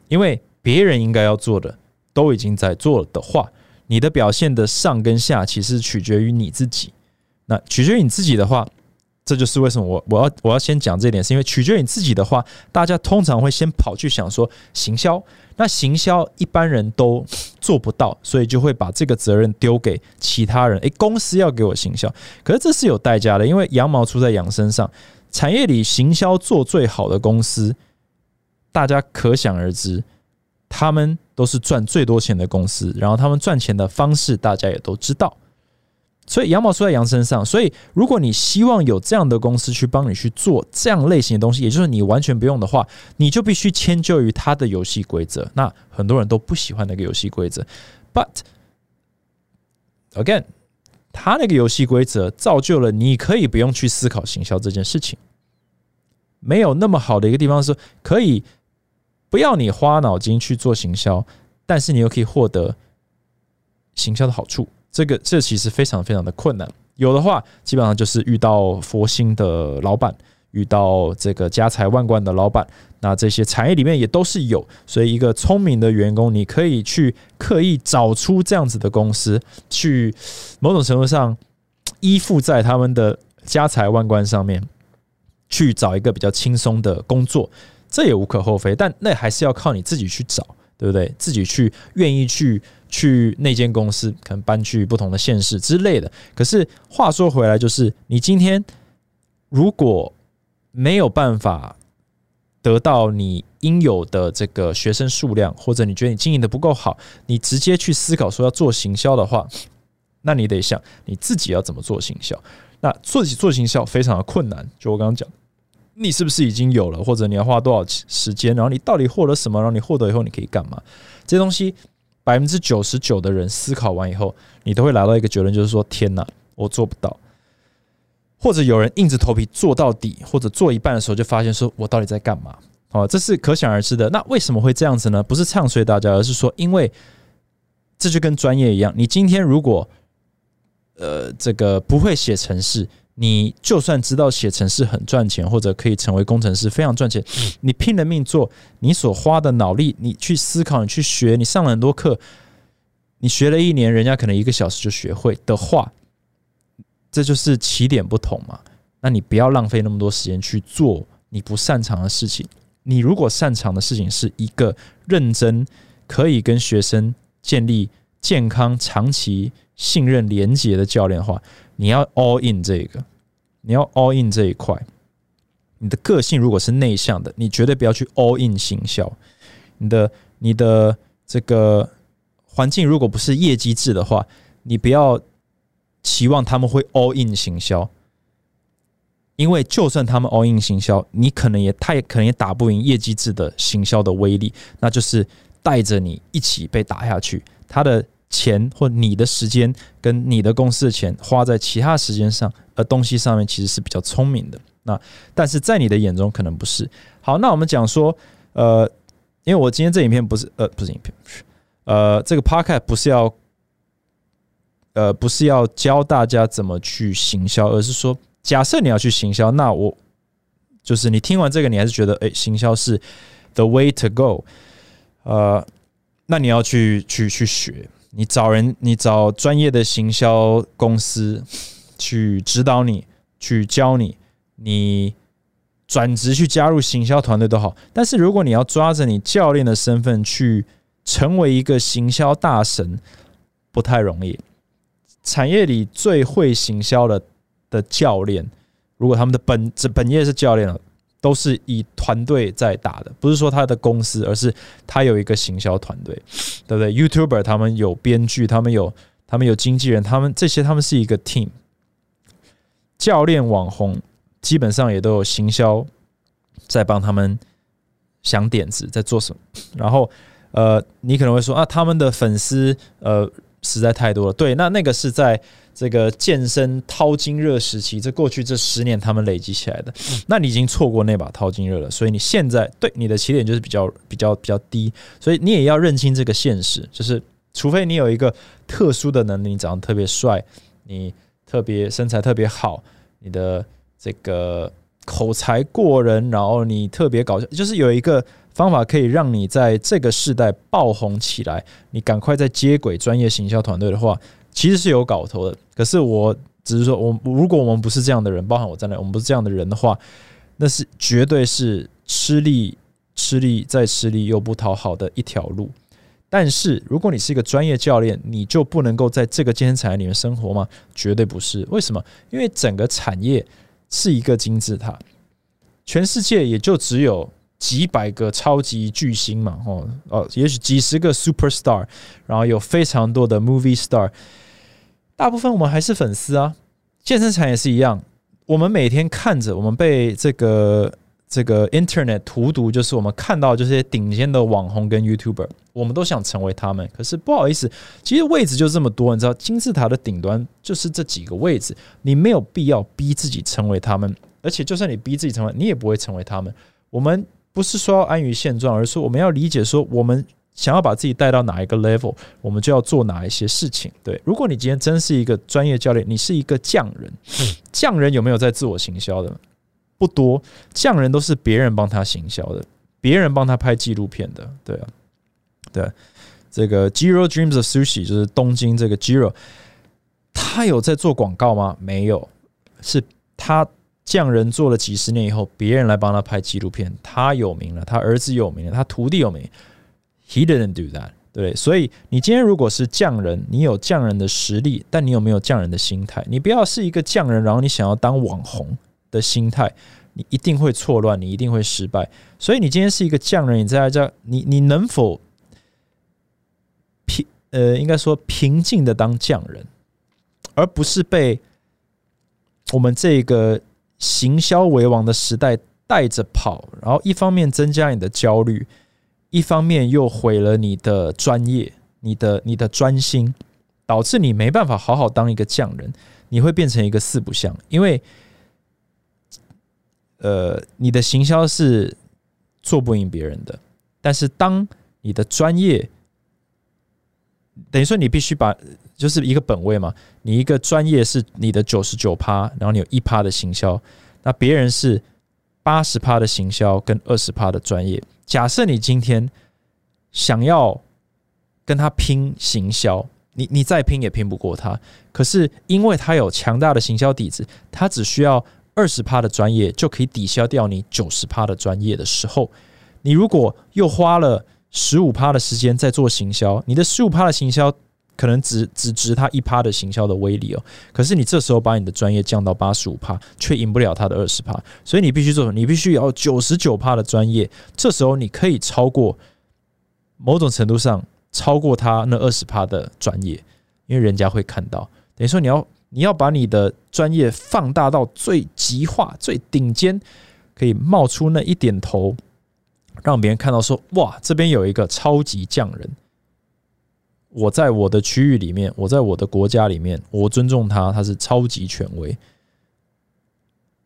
因为别人应该要做的都已经在做了的话，你的表现的上跟下其实取决于你自己。那取决于你自己的话。这就是为什么我我要我要先讲这点，是因为取决于你自己的话，大家通常会先跑去想说行销，那行销一般人都做不到，所以就会把这个责任丢给其他人。诶，公司要给我行销，可是这是有代价的，因为羊毛出在羊身上。产业里行销做最好的公司，大家可想而知，他们都是赚最多钱的公司，然后他们赚钱的方式大家也都知道。所以羊毛出在羊身上，所以如果你希望有这样的公司去帮你去做这样类型的东西，也就是你完全不用的话，你就必须迁就于他的游戏规则。那很多人都不喜欢那个游戏规则，But again，他那个游戏规则造就了你可以不用去思考行销这件事情。没有那么好的一个地方是可以不要你花脑筋去做行销，但是你又可以获得行销的好处。这个这其实非常非常的困难，有的话基本上就是遇到佛心的老板，遇到这个家财万贯的老板，那这些产业里面也都是有，所以一个聪明的员工，你可以去刻意找出这样子的公司，去某种程度上依附在他们的家财万贯上面，去找一个比较轻松的工作，这也无可厚非，但那还是要靠你自己去找，对不对？自己去愿意去。去那间公司，可能搬去不同的县市之类的。可是话说回来，就是你今天如果没有办法得到你应有的这个学生数量，或者你觉得你经营的不够好，你直接去思考说要做行销的话，那你得想你自己要怎么做行销。那做起做行销非常的困难。就我刚刚讲，你是不是已经有了，或者你要花多少时间，然后你到底获得什么，然后你获得以后你可以干嘛？这东西。百分之九十九的人思考完以后，你都会来到一个结论，就是说：天哪，我做不到。或者有人硬着头皮做到底，或者做一半的时候就发现说：我到底在干嘛？哦，这是可想而知的。那为什么会这样子呢？不是唱衰大家，而是说，因为这就跟专业一样。你今天如果呃，这个不会写程式。你就算知道写程式很赚钱，或者可以成为工程师非常赚钱，你拼了命做，你所花的脑力，你去思考，你去学，你上了很多课，你学了一年，人家可能一个小时就学会的话，这就是起点不同嘛。那你不要浪费那么多时间去做你不擅长的事情。你如果擅长的事情是一个认真可以跟学生建立健康长期信任连结的教练的话。你要 all in 这个，你要 all in 这一块。你的个性如果是内向的，你绝对不要去 all in 行销。你的你的这个环境如果不是业绩制的话，你不要期望他们会 all in 行销，因为就算他们 all in 行销，你可能也他也可能也打不赢业绩制的行销的威力，那就是带着你一起被打下去。他的。钱或你的时间跟你的公司的钱花在其他时间上呃东西上面，其实是比较聪明的。那但是在你的眼中可能不是。好，那我们讲说，呃，因为我今天这影片不是呃不是影片，呃，这个 p o c a s t 不是要，呃，不是要教大家怎么去行销，而是说，假设你要去行销，那我就是你听完这个，你还是觉得，哎，行销是 the way to go，呃，那你要去去去学。你找人，你找专业的行销公司去指导你，去教你，你转职去加入行销团队都好。但是如果你要抓着你教练的身份去成为一个行销大神，不太容易。产业里最会行销的的教练，如果他们的本这本业是教练了。都是以团队在打的，不是说他的公司，而是他有一个行销团队，对不对？YouTuber 他们有编剧，他们有他们有经纪人，他们这些他们是一个 team。教练、网红基本上也都有行销在帮他们想点子，在做什么。然后，呃，你可能会说啊，他们的粉丝呃实在太多了。对，那那个是在这个健身淘金热时期，这过去这十年他们累积起来的。那你已经错过那把淘金热了，所以你现在对你的起点就是比较比较比较低，所以你也要认清这个现实，就是除非你有一个特殊的能力，你长得特别帅，你特别身材特别好，你的这个口才过人，然后你特别搞笑，就是有一个方法可以让你在这个时代爆红起来，你赶快在接轨专业行销团队的话。其实是有搞头的，可是我只是说，我如果我们不是这样的人，包含我在内，我们不是这样的人的话，那是绝对是吃力、吃力再吃力又不讨好的一条路。但是如果你是一个专业教练，你就不能够在这个健身产业里面生活吗？绝对不是。为什么？因为整个产业是一个金字塔，全世界也就只有几百个超级巨星嘛，哦哦，也许几十个 super star，然后有非常多的 movie star。大部分我们还是粉丝啊，健身产也是一样。我们每天看着，我们被这个这个 Internet 荼毒，就是我们看到这些顶尖的网红跟 YouTuber，我们都想成为他们。可是不好意思，其实位置就这么多，你知道，金字塔的顶端就是这几个位置，你没有必要逼自己成为他们。而且，就算你逼自己成为，你也不会成为他们。我们不是说要安于现状，而是说我们要理解说我们。想要把自己带到哪一个 level，我们就要做哪一些事情。对，如果你今天真是一个专业教练，你是一个匠人，匠人有没有在自我行销的？不多，匠人都是别人帮他行销的，别人帮他拍纪录片的。对啊，对，这个 Giro Dreams of Sushi 就是东京这个 Giro，他有在做广告吗？没有，是他匠人做了几十年以后，别人来帮他拍纪录片，他有名了，他儿子有名了，他徒弟有名。He didn't do that，对，所以你今天如果是匠人，你有匠人的实力，但你有没有匠人的心态？你不要是一个匠人，然后你想要当网红的心态，你一定会错乱，你一定会失败。所以你今天是一个匠人，你在这，你你能否平呃，应该说平静的当匠人，而不是被我们这个行销为王的时代带着跑，然后一方面增加你的焦虑。一方面又毁了你的专业，你的你的专心，导致你没办法好好当一个匠人，你会变成一个四不像。因为，呃，你的行销是做不赢别人的，但是当你的专业，等于说你必须把就是一个本位嘛，你一个专业是你的九十九趴，然后你有一趴的行销，那别人是八十趴的行销跟二十趴的专业。假设你今天想要跟他拼行销，你你再拼也拼不过他。可是因为他有强大的行销底子，他只需要二十趴的专业就可以抵消掉你九十趴的专业的时候，你如果又花了十五趴的时间在做行销，你的十五趴的行销。可能只只值他一趴的行销的威力哦，可是你这时候把你的专业降到八十五趴，却赢不了他的二十趴，所以你必须做什么，你必须要九十九趴的专业，这时候你可以超过某种程度上超过他那二十趴的专业，因为人家会看到，等于说你要你要把你的专业放大到最极化、最顶尖，可以冒出那一点头，让别人看到说哇，这边有一个超级匠人。我在我的区域里面，我在我的国家里面，我尊重他，他是超级权威。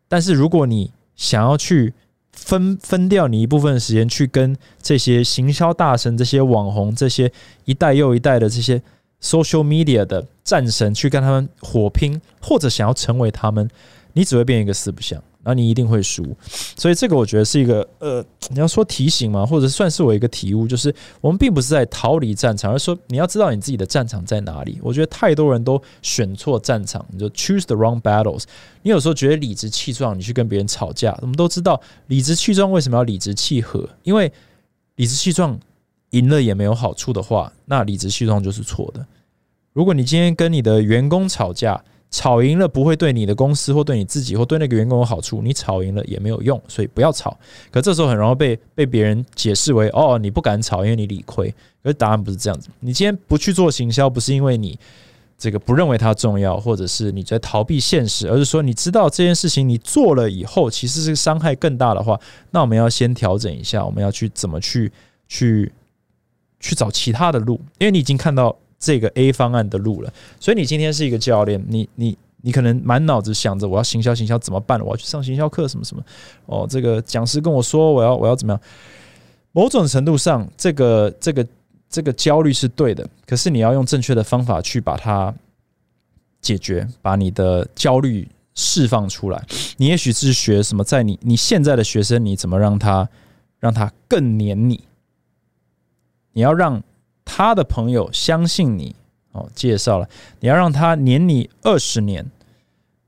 但是如果你想要去分分掉你一部分时间，去跟这些行销大神、这些网红、这些一代又一代的这些 social media 的战神去跟他们火拼，或者想要成为他们，你只会变一个四不像。那你一定会输，所以这个我觉得是一个呃，你要说提醒嘛，或者算是我一个体悟，就是我们并不是在逃离战场，而是说你要知道你自己的战场在哪里。我觉得太多人都选错战场，你就 choose the wrong battles。你有时候觉得理直气壮，你去跟别人吵架，我们都知道理直气壮为什么要理直气和？因为理直气壮赢了也没有好处的话，那理直气壮就是错的。如果你今天跟你的员工吵架，吵赢了不会对你的公司或对你自己或对那个员工有好处，你吵赢了也没有用，所以不要吵。可这时候很容易被被别人解释为哦，你不敢吵，因为你理亏。可是答案不是这样子。你今天不去做行销，不是因为你这个不认为它重要，或者是你在逃避现实，而是说你知道这件事情你做了以后，其实是伤害更大的话，那我们要先调整一下，我们要去怎么去去去找其他的路，因为你已经看到这个 A 方案的路了。所以你今天是一个教练，你你你可能满脑子想着我要行销行销怎么办？我要去上行销课什么什么哦，这个讲师跟我说我要我要怎么样？某种程度上，这个这个。这个焦虑是对的，可是你要用正确的方法去把它解决，把你的焦虑释放出来。你也许是学什么，在你你现在的学生，你怎么让他让他更黏你？你要让他的朋友相信你哦。介绍了，你要让他黏你二十年，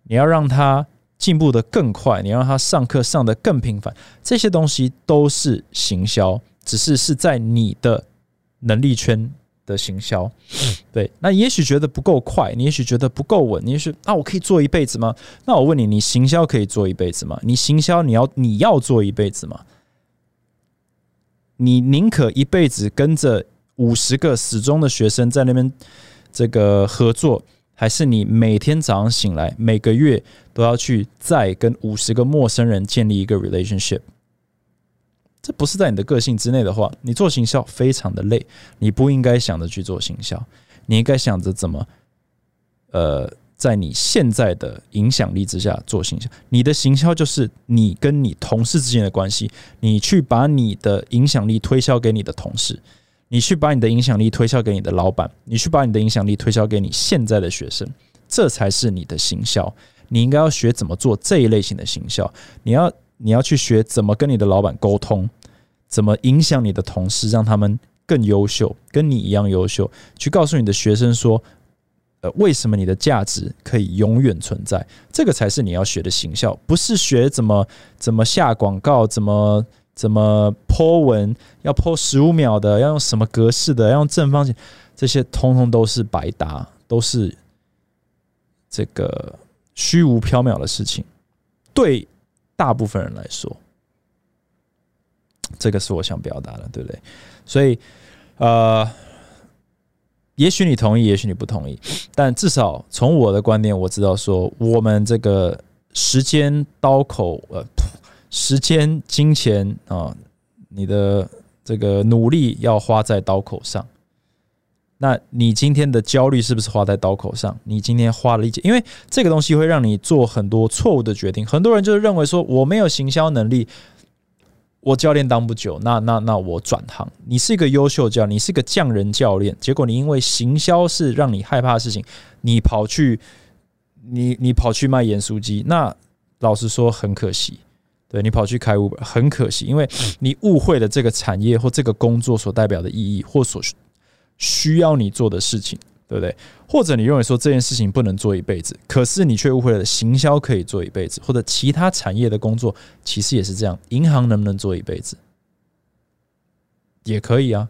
你要让他进步的更快，你让他上课上的更频繁，这些东西都是行销，只是是在你的。能力圈的行销，对，那也许觉得不够快，你也许觉得不够稳，你也许啊，我可以做一辈子吗？那我问你，你行销可以做一辈子吗？你行销你要你要做一辈子吗？你宁可一辈子跟着五十个死忠的学生在那边这个合作，还是你每天早上醒来，每个月都要去再跟五十个陌生人建立一个 relationship？这不是在你的个性之内的话，你做行销非常的累。你不应该想着去做行销，你应该想着怎么，呃，在你现在的影响力之下做行销。你的行销就是你跟你同事之间的关系，你去把你的影响力推销给你的同事，你去把你的影响力推销给你的老板，你去把你的影响力推销给你现在的学生，这才是你的行销。你应该要学怎么做这一类型的行销，你要。你要去学怎么跟你的老板沟通，怎么影响你的同事，让他们更优秀，跟你一样优秀。去告诉你的学生说，呃，为什么你的价值可以永远存在？这个才是你要学的行销，不是学怎么怎么下广告，怎么怎么剖文，要剖十五秒的，要用什么格式的，要用正方形，这些通通都是白搭，都是这个虚无缥缈的事情。对。大部分人来说，这个是我想表达的，对不对？所以，呃，也许你同意，也许你不同意，但至少从我的观点，我知道说，我们这个时间刀口，呃，时间、金钱啊，你的这个努力要花在刀口上。那你今天的焦虑是不是花在刀口上？你今天花了力气，因为这个东西会让你做很多错误的决定。很多人就是认为说，我没有行销能力，我教练当不久，那那那我转行。你是一个优秀教，你是个匠人教练，结果你因为行销是让你害怕的事情，你跑去你你跑去卖盐酥鸡，那老实说很可惜。对你跑去开五很可惜，因为你误会了这个产业或这个工作所代表的意义或所。需要你做的事情，对不对？或者你认为说这件事情不能做一辈子，可是你却误会了行销可以做一辈子，或者其他产业的工作其实也是这样。银行能不能做一辈子？也可以啊，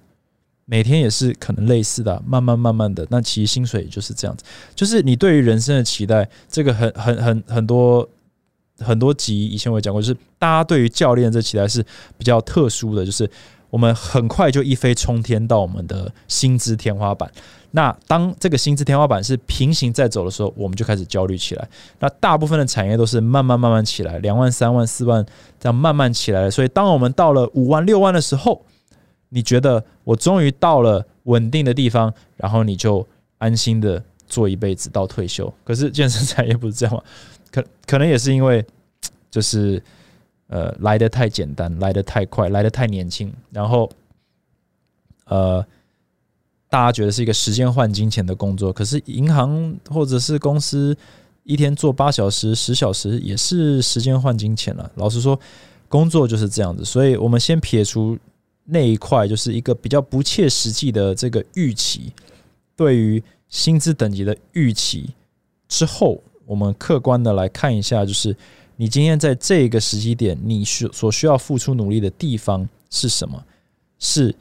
每天也是可能类似的，慢慢慢慢的，那其实薪水也就是这样子。就是你对于人生的期待，这个很很很很多很多集以前我也讲过，就是大家对于教练这期待是比较特殊的，就是。我们很快就一飞冲天到我们的薪资天花板。那当这个薪资天花板是平行在走的时候，我们就开始焦虑起来。那大部分的产业都是慢慢慢慢起来，两万、三万、四万这样慢慢起来。所以，当我们到了五万、六万的时候，你觉得我终于到了稳定的地方，然后你就安心的做一辈子到退休。可是健身产业不是这样吗？可可能也是因为 就是。呃，来的太简单，来的太快，来的太年轻，然后，呃，大家觉得是一个时间换金钱的工作，可是银行或者是公司一天做八小时、十小时也是时间换金钱了。老实说，工作就是这样子，所以我们先撇除那一块，就是一个比较不切实际的这个预期，对于薪资等级的预期之后，我们客观的来看一下，就是。你今天在这个时机点，你需所需要付出努力的地方是什么？是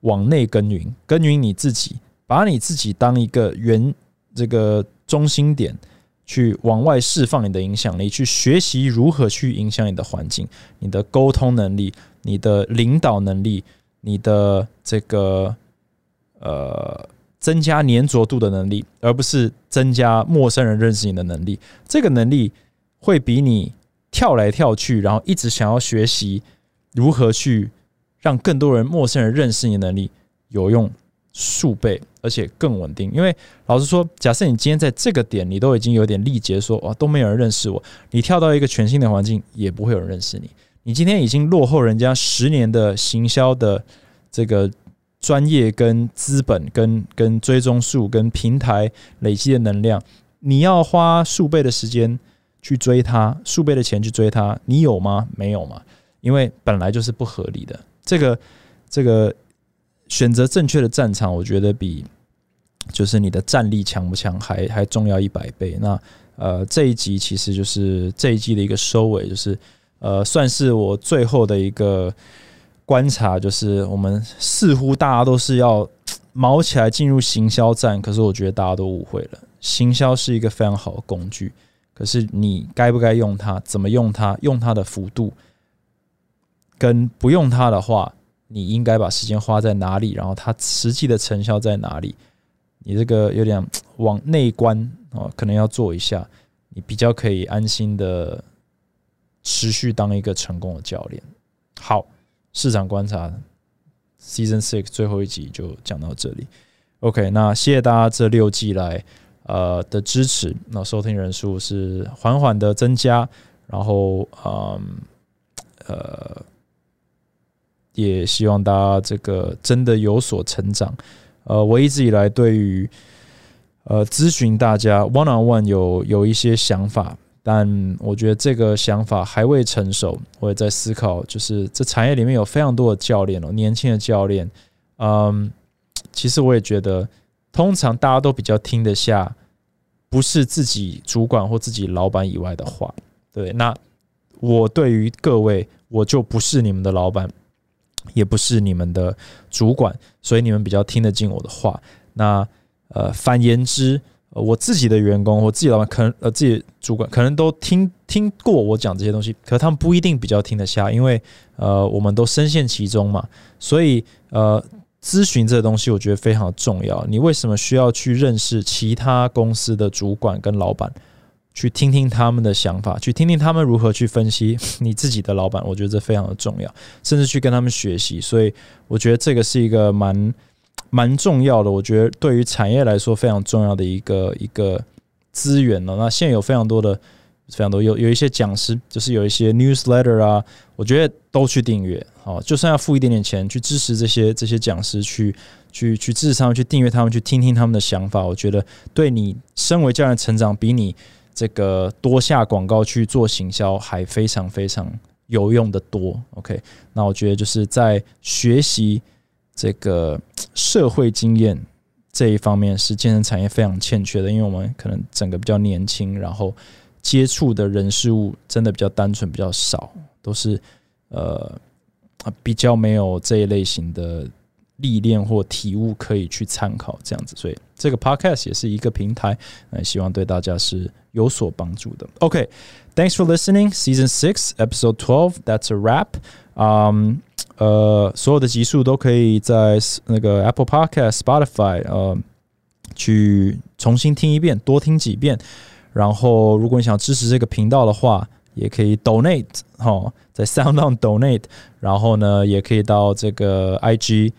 往内耕耘，耕耘你自己，把你自己当一个原这个中心点，去往外释放你的影响力，去学习如何去影响你的环境，你的沟通能力，你的领导能力，你的这个呃增加粘着度的能力，而不是增加陌生人认识你的能力。这个能力会比你跳来跳去，然后一直想要学习如何去让更多人、陌生人认识你的能力有用数倍，而且更稳定。因为老实说，假设你今天在这个点，你都已经有点力竭，说哇都没有人认识我，你跳到一个全新的环境，也不会有人认识你。你今天已经落后人家十年的行销的这个。专业跟资本跟跟追踪数跟平台累积的能量，你要花数倍的时间去追它，数倍的钱去追它，你有吗？没有嘛？因为本来就是不合理的。这个这个选择正确的战场，我觉得比就是你的战力强不强还还重要一百倍。那呃，这一集其实就是这一季的一个收尾，就是呃，算是我最后的一个。观察就是，我们似乎大家都是要毛起来进入行销战，可是我觉得大家都误会了。行销是一个非常好的工具，可是你该不该用它？怎么用它？用它的幅度，跟不用它的话，你应该把时间花在哪里？然后它实际的成效在哪里？你这个有点往内观啊，可能要做一下，你比较可以安心的持续当一个成功的教练。好。市场观察，Season Six 最后一集就讲到这里。OK，那谢谢大家这六季来呃的支持。那收听人数是缓缓的增加，然后嗯呃，也希望大家这个真的有所成长。呃，我一直以来对于呃咨询大家 One on One 有有一些想法。但我觉得这个想法还未成熟，我也在思考，就是这产业里面有非常多的教练哦，年轻的教练，嗯，其实我也觉得，通常大家都比较听得下，不是自己主管或自己老板以外的话，对。那我对于各位，我就不是你们的老板，也不是你们的主管，所以你们比较听得进我的话。那呃，反言之。我自己的员工，我自己老板，可能呃，自己主管可能都听听过我讲这些东西，可他们不一定比较听得下，因为呃，我们都深陷其中嘛。所以呃，咨询这个东西，我觉得非常重要。你为什么需要去认识其他公司的主管跟老板，去听听他们的想法，去听听他们如何去分析 你自己的老板？我觉得这非常的重要，甚至去跟他们学习。所以我觉得这个是一个蛮。蛮重要的，我觉得对于产业来说非常重要的一个一个资源了。那现在有非常多的、非常多有有一些讲师，就是有一些 newsletter 啊，我觉得都去订阅，好，就算要付一点点钱去支持这些这些讲师，去去去支持他们，去订阅他们，去听听他们的想法。我觉得对你身为教练成长，比你这个多下广告去做行销还非常非常有用的多。OK，那我觉得就是在学习。这个社会经验这一方面是健身产业非常欠缺的，因为我们可能整个比较年轻，然后接触的人事物真的比较单纯，比较少，都是呃比较没有这一类型的历练或体悟可以去参考这样子，所以这个 podcast 也是一个平台，呃，希望对大家是有所帮助的。OK，thanks for listening. Season six, episode twelve. That's a wrap. Um. 呃，所有的集数都可以在那个 Apple Podcast、Spotify 呃去重新听一遍，多听几遍。然后，如果你想支持这个频道的话，也可以 Donate 哈，在 SoundOn Donate。然后呢，也可以到这个 IG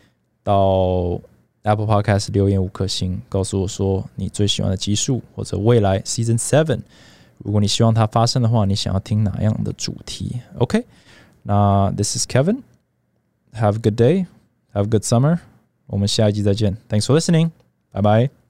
到 Apple Podcast 留言五颗星，告诉我说你最喜欢的集数或者未来 Season Seven，如果你希望它发生的话，你想要听哪样的主题？OK，那 This is Kevin。Have a good day. Have a good summer. 我们下一集再见。Thanks for listening. Bye bye.